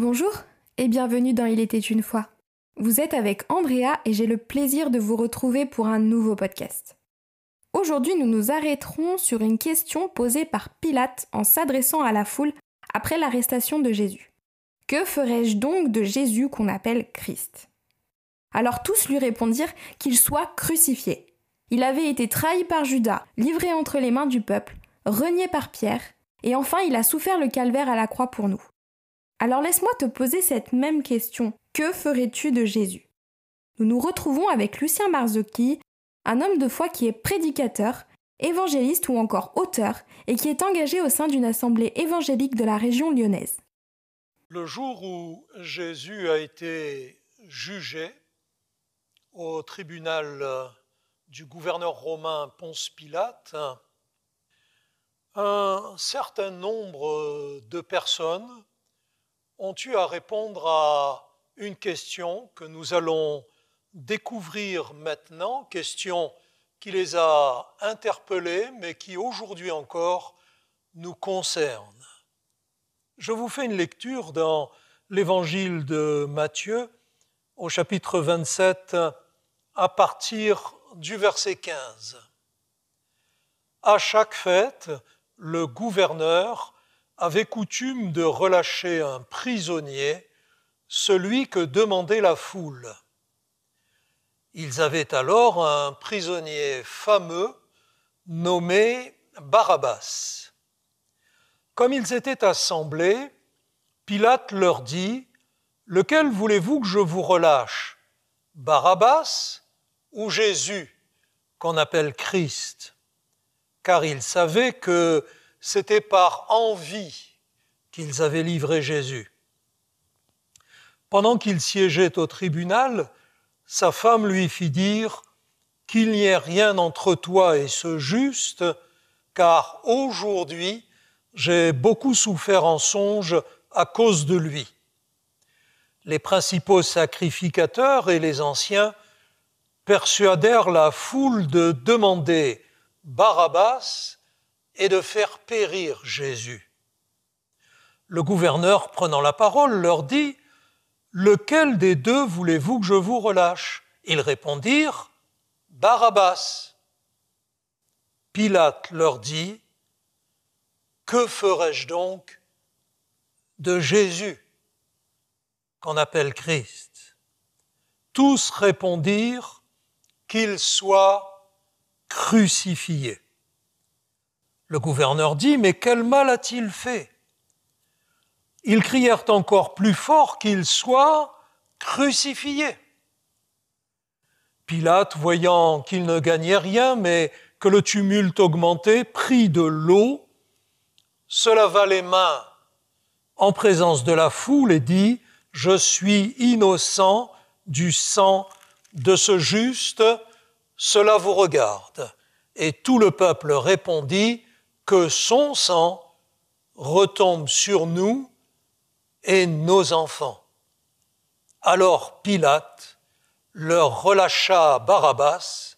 Bonjour et bienvenue dans Il était une fois. Vous êtes avec Andrea et j'ai le plaisir de vous retrouver pour un nouveau podcast. Aujourd'hui, nous nous arrêterons sur une question posée par Pilate en s'adressant à la foule après l'arrestation de Jésus. Que ferais-je donc de Jésus qu'on appelle Christ? Alors tous lui répondirent qu'il soit crucifié. Il avait été trahi par Judas, livré entre les mains du peuple, renié par Pierre, et enfin il a souffert le calvaire à la croix pour nous. Alors laisse-moi te poser cette même question. Que ferais-tu de Jésus? Nous nous retrouvons avec Lucien Marzocchi, un homme de foi qui est prédicateur, évangéliste ou encore auteur, et qui est engagé au sein d'une assemblée évangélique de la région lyonnaise. Le jour où Jésus a été jugé au tribunal du gouverneur romain Ponce Pilate, un certain nombre de personnes ont eu à répondre à une question que nous allons découvrir maintenant, question qui les a interpellés, mais qui aujourd'hui encore nous concerne. Je vous fais une lecture dans l'évangile de Matthieu au chapitre 27 à partir du verset 15. À chaque fête, le gouverneur avait coutume de relâcher un prisonnier, celui que demandait la foule. Ils avaient alors un prisonnier fameux nommé Barabbas. Comme ils étaient assemblés, Pilate leur dit, Lequel voulez-vous que je vous relâche Barabbas ou Jésus, qu'on appelle Christ? Car il savait que c'était par envie qu'ils avaient livré Jésus. Pendant qu'il siégeait au tribunal, sa femme lui fit dire qu'il n'y ait rien entre toi et ce juste, car aujourd'hui j'ai beaucoup souffert en songe à cause de lui. Les principaux sacrificateurs et les anciens persuadèrent la foule de demander Barabbas et de faire périr Jésus. Le gouverneur, prenant la parole, leur dit, Lequel des deux voulez-vous que je vous relâche? Ils répondirent, Barabbas. Pilate leur dit, Que ferai-je donc de Jésus, qu'on appelle Christ? Tous répondirent, Qu'il soit crucifié. Le gouverneur dit, Mais quel mal a-t-il fait? Ils crièrent encore plus fort qu'il soit crucifié. Pilate, voyant qu'il ne gagnait rien, mais que le tumulte augmentait, prit de l'eau, se lava les mains en présence de la foule et dit, Je suis innocent du sang de ce juste, cela vous regarde. Et tout le peuple répondit, que son sang retombe sur nous et nos enfants. Alors Pilate leur relâcha Barabbas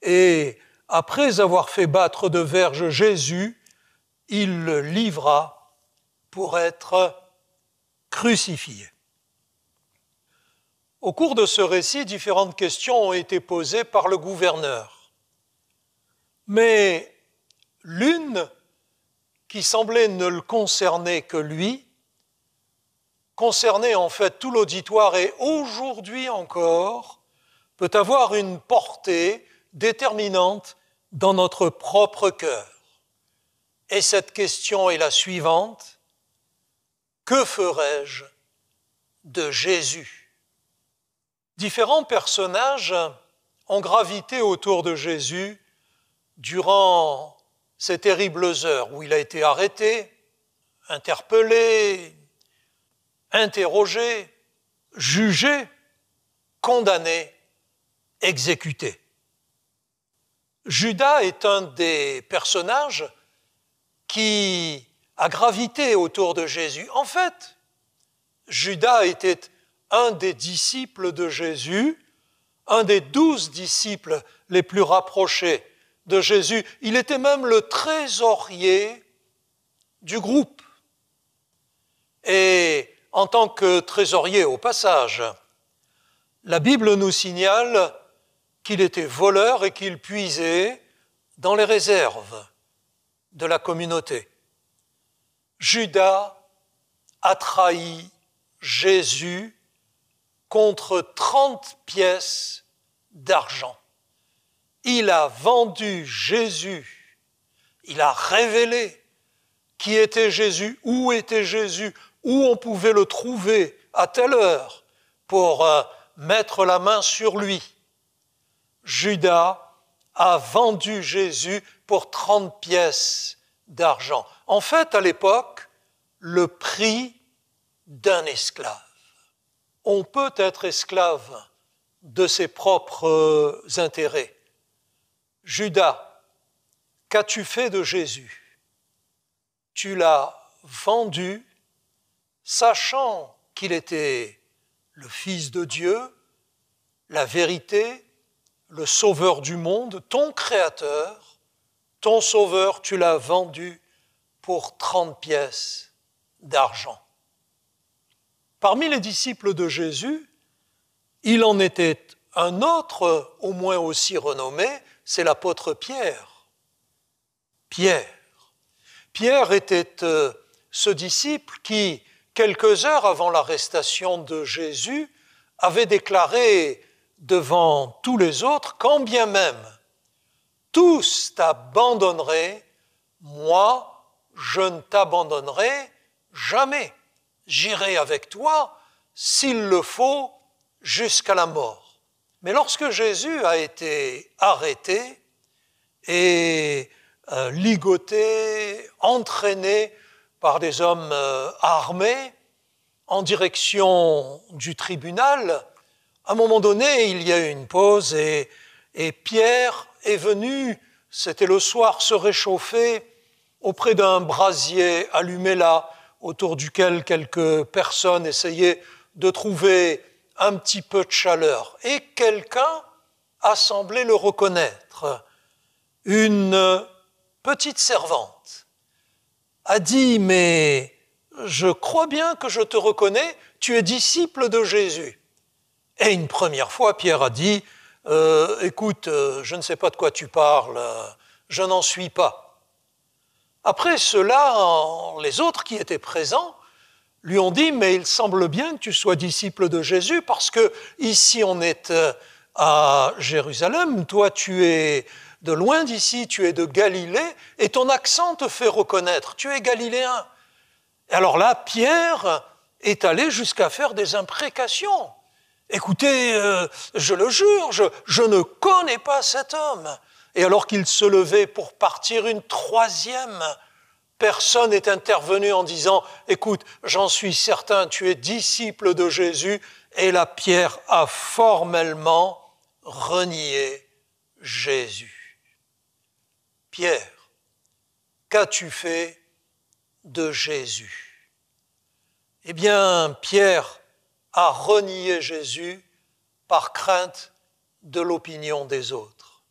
et, après avoir fait battre de verge Jésus, il le livra pour être crucifié. Au cours de ce récit, différentes questions ont été posées par le gouverneur. Mais L'une, qui semblait ne le concerner que lui, concernait en fait tout l'auditoire et aujourd'hui encore peut avoir une portée déterminante dans notre propre cœur. Et cette question est la suivante. Que ferais-je de Jésus? Différents personnages ont gravité autour de Jésus durant ces terribles heures où il a été arrêté, interpellé, interrogé, jugé, condamné, exécuté. Judas est un des personnages qui a gravité autour de Jésus. En fait, Judas était un des disciples de Jésus, un des douze disciples les plus rapprochés Il était même le trésorier du groupe. Et en tant que trésorier au passage. La Bible nous signale qu'il était voleur et qu'il puisait dans les réserves de la communauté. Judas a trahi Jésus contre 30 pièces d'argent. Il a vendu Jésus, il a révélé qui était Jésus, où était Jésus, où on pouvait le trouver à telle heure pour euh, mettre la main sur lui. Judas a vendu Jésus pour 30 pièces d'argent. En fait, à l'époque, le prix d'un esclave. On peut être esclave de ses propres intérêts. Judas, qu'as-tu fait de Jésus? Tu l'as vendu, sachant qu'il était le Fils de Dieu, la vérité, le Sauveur du monde, ton Créateur, ton Sauveur, tu l'as vendu pour 30 pièces d'argent. Parmi les disciples de Jésus, il en était un autre, au moins aussi renommé, c'est l'apôtre Pierre. Pierre. Pierre était euh, ce disciple qui, quelques heures avant l'arrestation de Jésus, avait déclaré devant tous les autres, quand bien même tous t'abandonneraient, moi, je ne t'abandonnerai jamais. J'irai avec toi, s'il le faut, jusqu'à la mort. Mais lorsque Jésus a été arrêté et euh, ligoté, entraîné par des hommes euh, armés en direction du tribunal, à un moment donné, il y a eu une pause et, et Pierre est venu, c'était le soir, se réchauffer auprès d'un brasier allumé là, autour duquel quelques personnes essayaient de trouver un petit peu de chaleur. Et quelqu'un a semblé le reconnaître. Une petite servante a dit, mais je crois bien que je te reconnais, tu es disciple de Jésus. Et une première fois, Pierre a dit, euh, écoute, euh, je ne sais pas de quoi tu parles, je n'en suis pas. Après cela, les autres qui étaient présents lui ont dit, mais il semble bien que tu sois disciple de Jésus parce que ici on est euh, à Jérusalem, toi tu es de loin d'ici, tu es de Galilée et ton accent te fait reconnaître, tu es galiléen. Alors là, Pierre est allé jusqu'à faire des imprécations. Écoutez, euh, je le jure, je ne connais pas cet homme. Et alors qu'il se levait pour partir une troisième Personne n'est intervenu en disant, écoute, j'en suis certain, tu es disciple de Jésus, et la pierre a formellement renié Jésus. Pierre, qu'as-tu fait de Jésus? Eh bien, Pierre a renié Jésus par crainte de l'opinion des autres,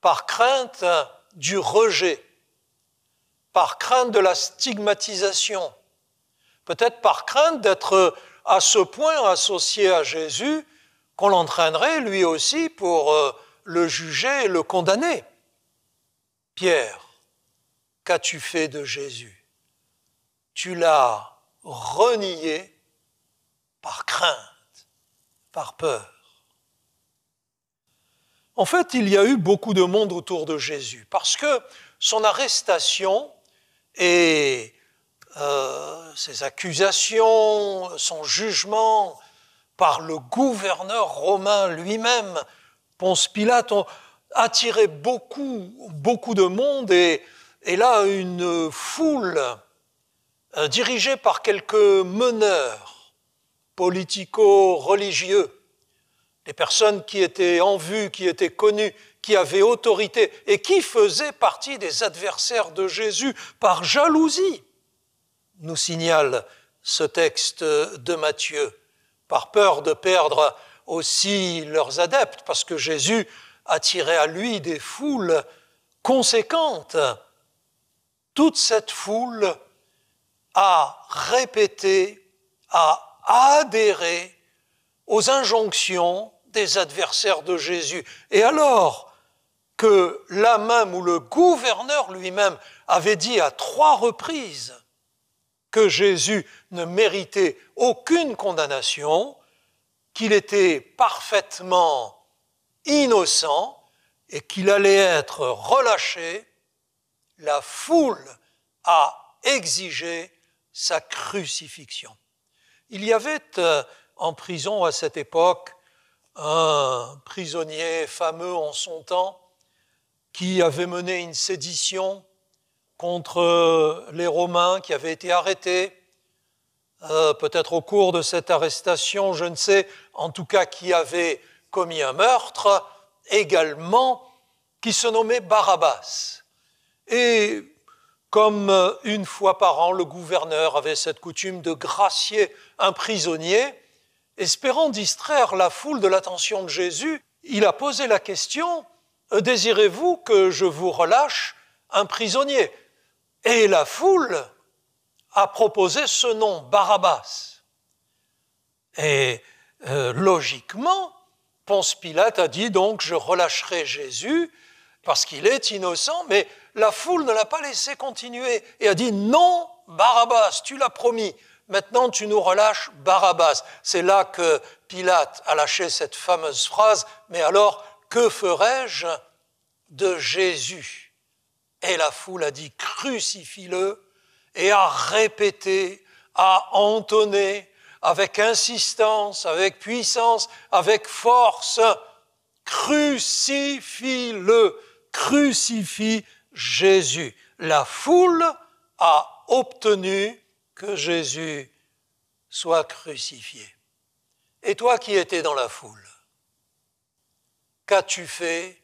par crainte du rejet par crainte de la stigmatisation, peut-être par crainte d'être à ce point associé à Jésus qu'on l'entraînerait lui aussi pour euh, le juger et le condamner. Pierre, qu'as-tu fait de Jésus? Tu l'as renié par crainte, par peur. En fait, il y a eu beaucoup de monde autour de Jésus parce que son arrestation et euh, accusations, son jugement par le gouverneur romain lui-même, Ponce Pilate, ont attiré beaucoup, beaucoup de monde et, et là une foule euh, dirigée par quelques meneurs politico-religieux, des personnes qui étaient en vue, qui étaient connues, qui avait autorité et qui faisait partie des adversaires de Jésus par jalousie, nous signale ce texte de Matthieu, par peur de perdre aussi leurs adeptes, parce que Jésus attirait à lui des foules conséquentes. Toute cette foule a répété à adhérer aux injonctions des adversaires de Jésus. Et alors que là même où le gouverneur lui-même avait dit à trois reprises que Jésus ne méritait aucune condamnation, qu'il était parfaitement innocent et qu'il allait être relâché, la foule a exigé sa crucifixion. Il y avait euh, en prison à cette époque un prisonnier fameux en son temps qui avait mené une sédition contre les Romains qui avaient été arrêtés. Euh, peut-être au cours de cette arrestation, je ne sais, en tout cas qui avait commis un meurtre, également, qui se nommait Barabbas. Et comme euh, une fois par an, le gouverneur avait cette coutume de gracier un prisonnier, espérant distraire la foule de l'attention de Jésus, il a posé la question, euh, Désirez-vous que je vous relâche un prisonnier? Et la foule a proposé ce nom, Barabbas. Et euh, logiquement, Ponce Pilate a dit donc, je relâcherai Jésus parce qu'il est innocent, mais la foule ne l'a pas laissé continuer et a dit non, Barabbas, tu l'as promis, maintenant tu nous relâches Barabbas. C'est là que Pilate a lâché cette fameuse phrase, mais alors que ferai-je de Jésus? Et la foule a dit crucifie-le et a répété, a entonné avec insistance, avec puissance, avec force, crucifie-le, crucifie Jésus. La foule a obtenu que Jésus soit crucifié. Et toi qui étais dans la foule, qu'as-tu fait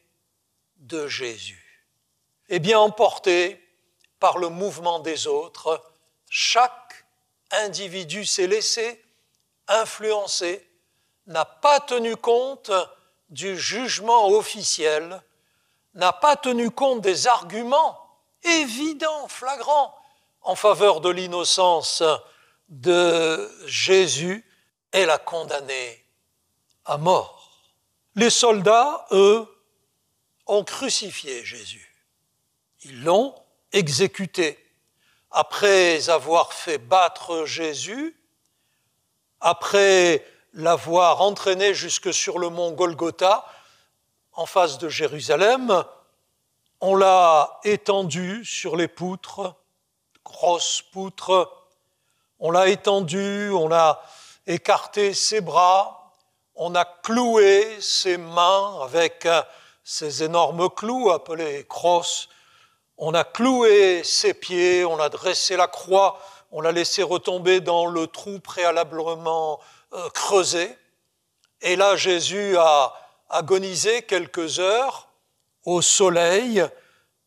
de Jésus? Eh bien, emporté par le mouvement des autres, chaque individu s'est laissé influencer, n'a pas tenu compte du jugement officiel, n'a pas tenu compte des arguments évidents, flagrants, en faveur de l'innocence de Jésus et l'a condamné à mort. Les soldats, eux, ont crucifié Jésus. Ils l'ont exécuté. Après avoir fait battre Jésus, après l'avoir entraîné jusque sur le mont Golgotha, en face de Jérusalem, on l'a étendu sur les poutres, grosses poutres, on l'a étendu, on a écarté ses bras, on a cloué ses mains avec ces énormes clous appelés crosses, on a cloué ses pieds, on a dressé la croix, on l'a laissé retomber dans le trou préalablement euh, creusé. Et là, Jésus a agonisé quelques heures au soleil.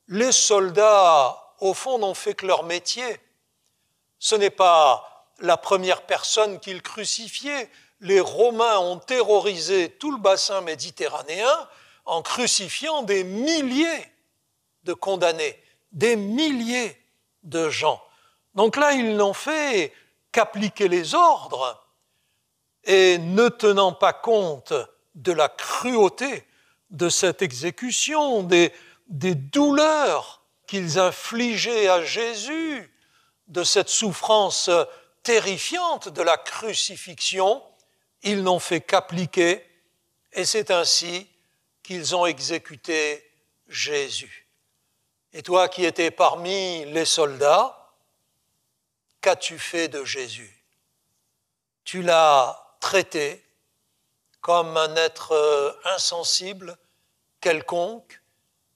Les soldats, au fond, n'ont fait que leur métier. Ce n'est pas la première personne qu'ils crucifiaient. Les Romains ont terrorisé tout le bassin méditerranéen en crucifiant des milliers de condamnés, des milliers de gens. Donc là, ils n'ont fait qu'appliquer les ordres et ne tenant pas compte de la cruauté de cette exécution, des, des douleurs qu'ils infligeaient à Jésus, de cette souffrance terrifiante de la crucifixion, ils n'ont fait qu'appliquer, et c'est ainsi qu'ils ont exécuté Jésus. Et toi qui étais parmi les soldats, qu'as-tu fait de Jésus? Tu l'as traité comme un être euh, insensible, quelconque,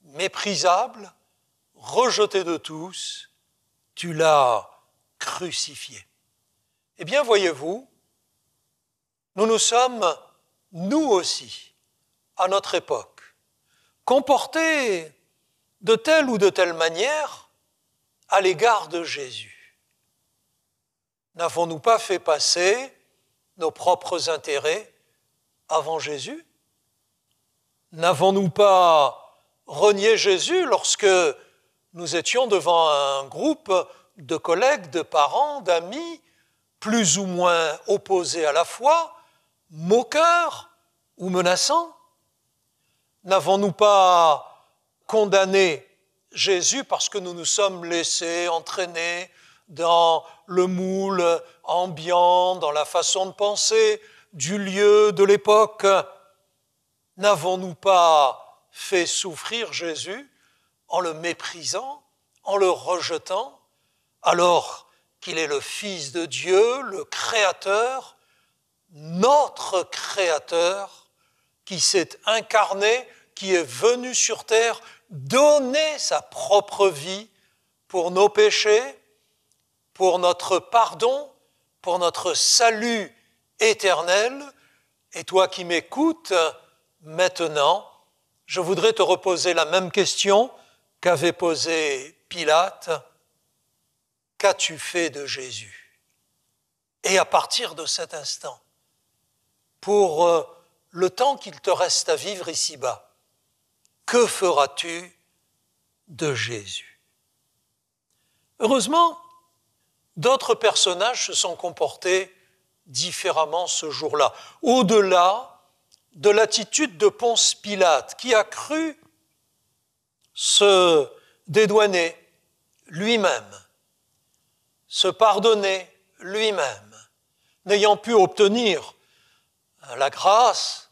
méprisable, rejeté de tous, tu l'as crucifié. Eh bien, voyez-vous, nous nous sommes, nous aussi, à notre époque, comportés de telle ou de telle manière à l'égard de Jésus. N'avons-nous pas fait passer nos propres intérêts avant Jésus? N'avons-nous pas renié Jésus lorsque nous étions devant un groupe de collègues, de parents, d'amis plus ou moins opposés à la foi, moqueurs ou menaçants N'avons-nous pas condamné Jésus parce que nous nous sommes laissés entraîner dans le moule ambiant, dans la façon de penser du lieu, de l'époque? N'avons-nous pas fait souffrir Jésus en le méprisant, en le rejetant, alors qu'il est le Fils de Dieu, le Créateur, notre Créateur, qui s'est incarné, qui est venu sur terre donner sa propre vie pour nos péchés, pour notre pardon, pour notre salut éternel. Et toi qui m'écoutes maintenant, je voudrais te reposer la même question qu'avait posée Pilate. Qu'as-tu fait de Jésus? Et à partir de cet instant, pour euh, le temps qu'il te reste à vivre ici-bas, que feras-tu de Jésus? Heureusement, d'autres personnages se sont comportés différemment ce jour-là, au-delà de l'attitude de Ponce Pilate, qui a cru se dédouaner lui-même, se pardonner lui-même, n'ayant pu obtenir la grâce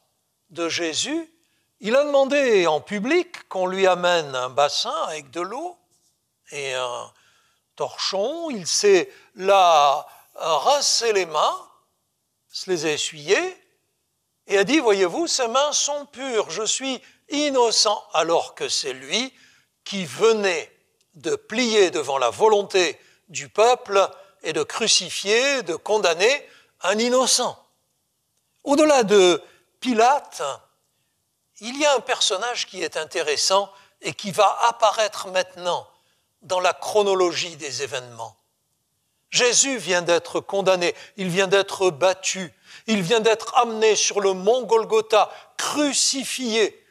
de Jésus, il a demandé en public qu'on lui amène un bassin avec de l'eau et un torchon. Il s'est là rincé les mains, se les a essuyées et a dit, voyez-vous, ces mains sont pures, je suis innocent, alors que c'est lui qui venait de plier devant la volonté du peuple et de crucifier, de condamner un innocent. Au-delà de Pilate, il y a un personnage qui est intéressant et qui va apparaître maintenant dans la chronologie des événements. Jésus vient d'être condamné, il vient d'être battu, il vient d'être amené sur le mont Golgotha, crucifié.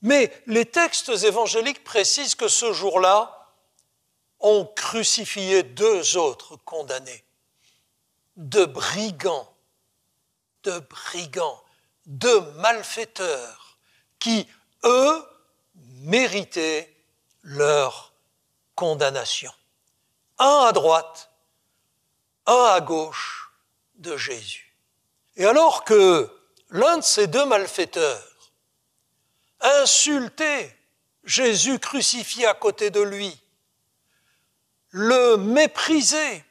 Mais les textes évangéliques précisent que ce jour-là, on crucifié deux autres condamnés, de brigands, de brigands, de malfaiteurs, qui, eux, méritaient leur condamnation. Un à droite, un à gauche de Jésus. Et alors que l'un de ces deux malfaiteurs insultait Jésus crucifié à côté de lui, le méprisait,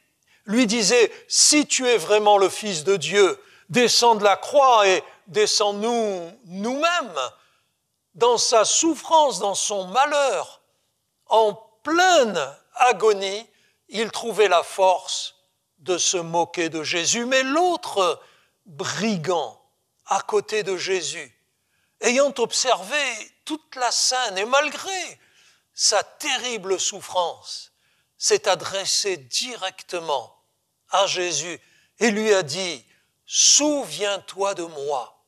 lui disait, si tu es vraiment le Fils de Dieu, descends de la croix et descends-nous nous-mêmes dans sa souffrance, dans son malheur, en pleine agonie, il trouvait la force de se moquer de Jésus. Mais l'autre brigand à côté de Jésus, ayant observé toute la scène et malgré sa terrible souffrance, s'est adressé directement à Jésus et lui a dit, Souviens-toi de moi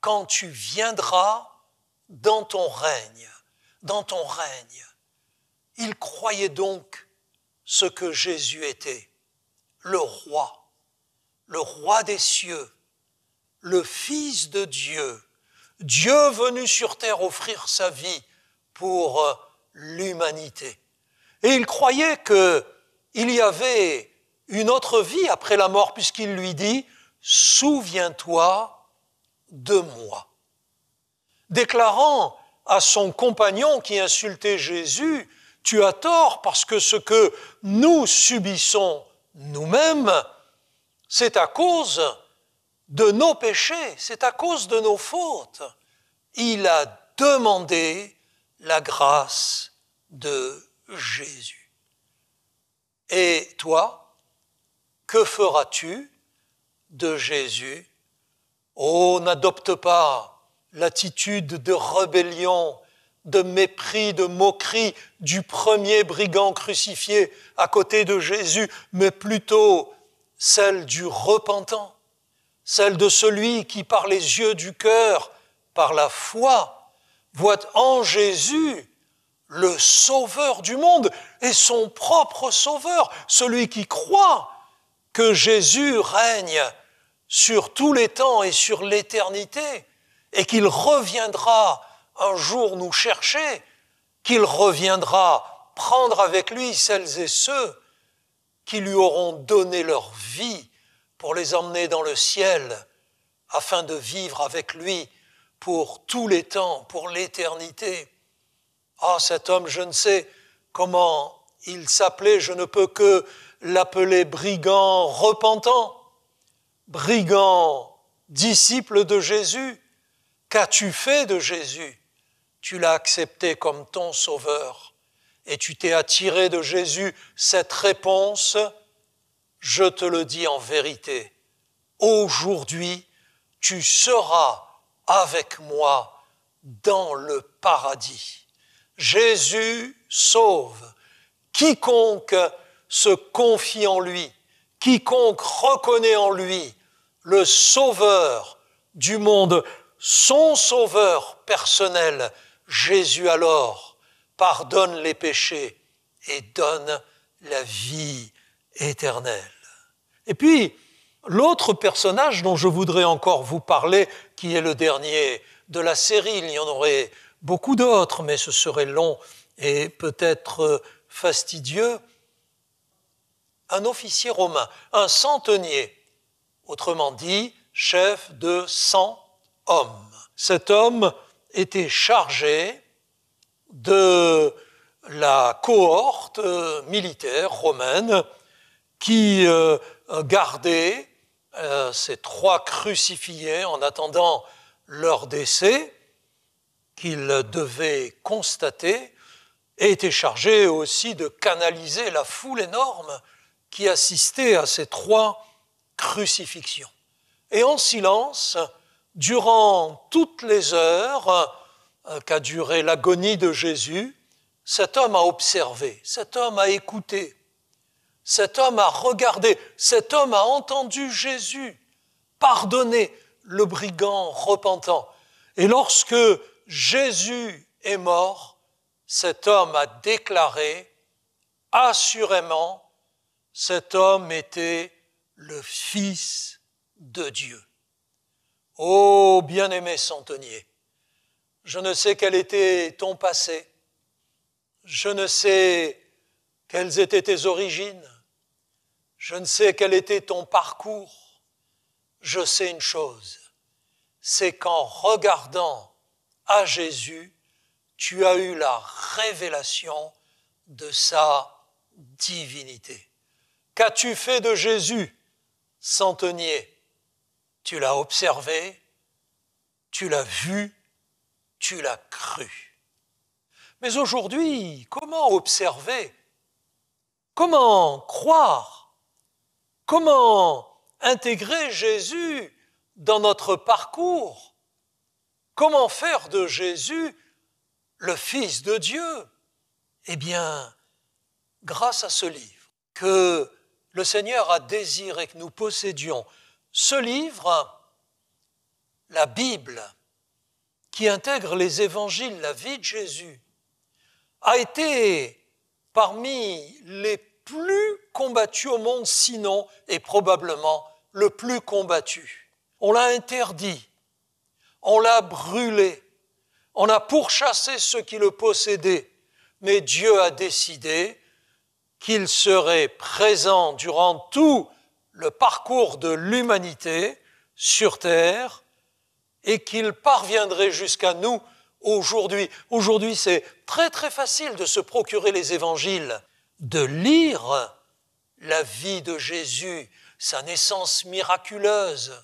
quand tu viendras dans ton règne, dans ton règne. Il croyait donc ce que Jésus était, le roi, le roi des cieux, le Fils de Dieu, Dieu venu sur terre offrir sa vie pour euh, l'humanité. Et il croyait qu'il y avait une autre vie après la mort, puisqu'il lui dit, Souviens-toi de moi. Déclarant à son compagnon qui insultait Jésus, Tu as tort parce que ce que nous subissons nous-mêmes, c'est à cause de nos péchés, c'est à cause de nos fautes. Il a demandé la grâce de Jésus. Et toi, que feras-tu de Jésus? Oh, n'adopte pas l'attitude de rébellion, de mépris, de moquerie du premier brigand crucifié à côté de Jésus, mais plutôt celle du repentant, celle de celui qui, par les yeux du cœur, par la foi, voit en Jésus le Sauveur du monde et son propre Sauveur, celui qui croit que Jésus règne sur tous les temps et sur l'éternité, et qu'il reviendra un jour nous chercher, qu'il reviendra prendre avec lui celles et ceux qui lui auront donné leur vie pour les emmener dans le ciel, afin de vivre avec lui pour tous les temps, pour l'éternité. Ah, cet homme, je ne sais comment il s'appelait, je ne peux que l'appeler brigand repentant, brigand disciple de Jésus. Qu'as-tu fait de Jésus? Tu l'as accepté comme ton sauveur et tu t'es attiré de Jésus cette réponse, je te le dis en vérité, aujourd'hui tu seras avec moi dans le paradis. Jésus sauve quiconque se confie en lui, quiconque reconnaît en lui le sauveur du monde, son sauveur personnel, Jésus alors pardonne les péchés et donne la vie éternelle. Et puis, l'autre personnage dont je voudrais encore vous parler, qui est le dernier de la série, il y en aurait beaucoup d'autres, mais ce serait long et peut-être fastidieux, un officier romain, un centenier, autrement dit, chef de cent hommes. Cet homme était chargé de la cohorte militaire romaine qui euh, gardait euh, ces trois crucifiés en attendant leur décès qu'il devait constater et était chargé aussi de canaliser la foule énorme qui assistait à ces trois crucifixions. Et en silence, durant toutes les heures euh, qu'a duré l'agonie de Jésus, cet homme a observé, cet homme a écouté, cet homme a regardé, cet homme a entendu Jésus pardonner le brigand repentant. Et lorsque Jésus est mort, cet homme a déclaré assurément, cet homme était le Fils de Dieu. Ô bien-aimé centenier, je ne sais quel était ton passé, je ne sais quelles étaient tes origines, je ne sais quel était ton parcours, je sais une chose, c'est qu'en regardant à Jésus, tu as eu la révélation de sa divinité. Qu'as-tu fait de Jésus, centenier? Tu l'as observé, tu l'as vu, tu l'as cru. Mais aujourd'hui, comment observer? Comment croire? Comment intégrer Jésus dans notre parcours? Comment faire de Jésus le Fils de Dieu? Eh bien, grâce à ce livre que le Seigneur a désiré que nous possédions, ce livre, la Bible, qui intègre les évangiles, la vie de Jésus, a été parmi les plus combattus au monde, sinon et probablement le plus combattu. On l'a interdit, on l'a brûlé, on a pourchassé ceux qui le possédaient, mais Dieu a décidé qu'il serait présent durant tout le parcours de l'humanité sur terre et qu'il parviendrait jusqu'à nous aujourd'hui. Aujourd'hui, c'est très très facile de se procurer les évangiles, de lire la vie de Jésus, sa naissance miraculeuse,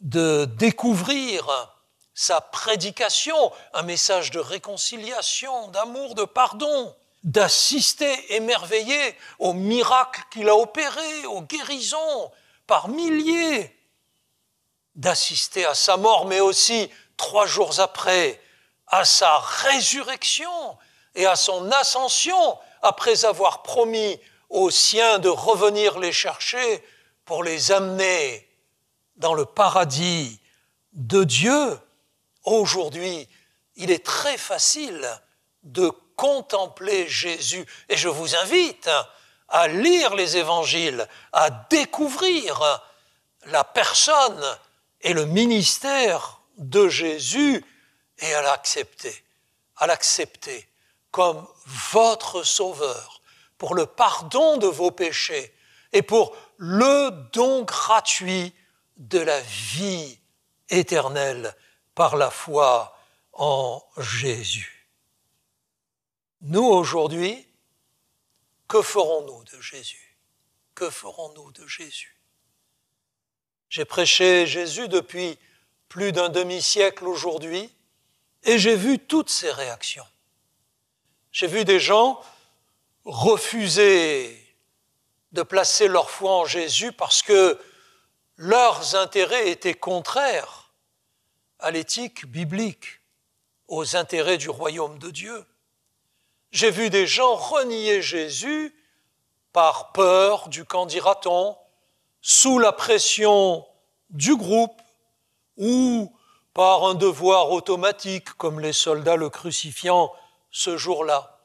de découvrir sa prédication, un message de réconciliation, d'amour, de pardon, d'assister émerveillé aux miracles qu'il a opérés, aux guérisons par milliers, d'assister à sa mort, mais aussi trois jours après à sa résurrection et à son ascension après avoir promis aux siens de revenir les chercher pour les amener dans le paradis de Dieu. Aujourd'hui, il est très facile de contempler Jésus et je vous invite à lire les évangiles, à découvrir la personne et le ministère de Jésus et à l'accepter, à l'accepter comme votre sauveur pour le pardon de vos péchés et pour le don gratuit de la vie éternelle par la foi en Jésus. Nous, aujourd'hui, que ferons-nous de Jésus? Que ferons-nous de Jésus? J'ai prêché Jésus depuis plus d'un demi-siècle aujourd'hui et j'ai vu toutes ces réactions. J'ai vu des gens refuser de placer leur foi en Jésus parce que leurs intérêts étaient contraires à l'éthique biblique, aux intérêts du royaume de Dieu. J'ai vu des gens renier Jésus par peur du qu'en dira-t-on, sous la pression du groupe ou par un devoir automatique comme les soldats le crucifiant ce jour-là.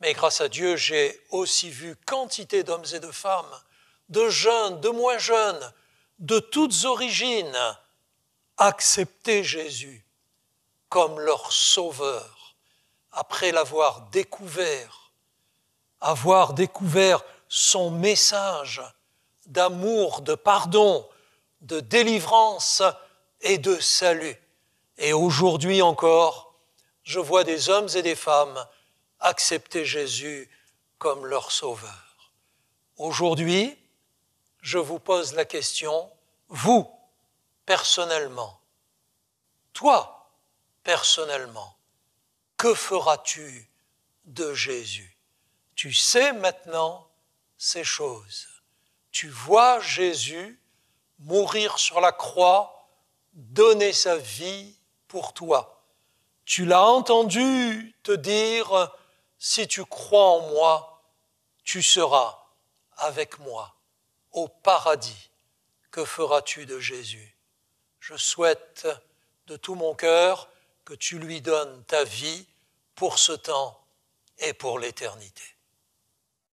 Mais grâce à Dieu, j'ai aussi vu quantité d'hommes et de femmes, de jeunes, de moins jeunes, de toutes origines, accepter Jésus comme leur sauveur, après l'avoir découvert, avoir découvert son message d'amour, de pardon, de délivrance et de salut. Et aujourd'hui encore, je vois des hommes et des femmes accepter Jésus comme leur sauveur. Aujourd'hui, je vous pose la question, vous, personnellement, toi, personnellement, que feras-tu de Jésus? Tu sais maintenant ces choses. Tu vois Jésus mourir sur la croix, donner sa vie pour toi. Tu l'as entendu te dire, si tu crois en moi, tu seras avec moi au paradis. Que feras-tu de Jésus? Je souhaite de tout mon cœur que tu lui donnes ta vie pour ce temps et pour l'éternité.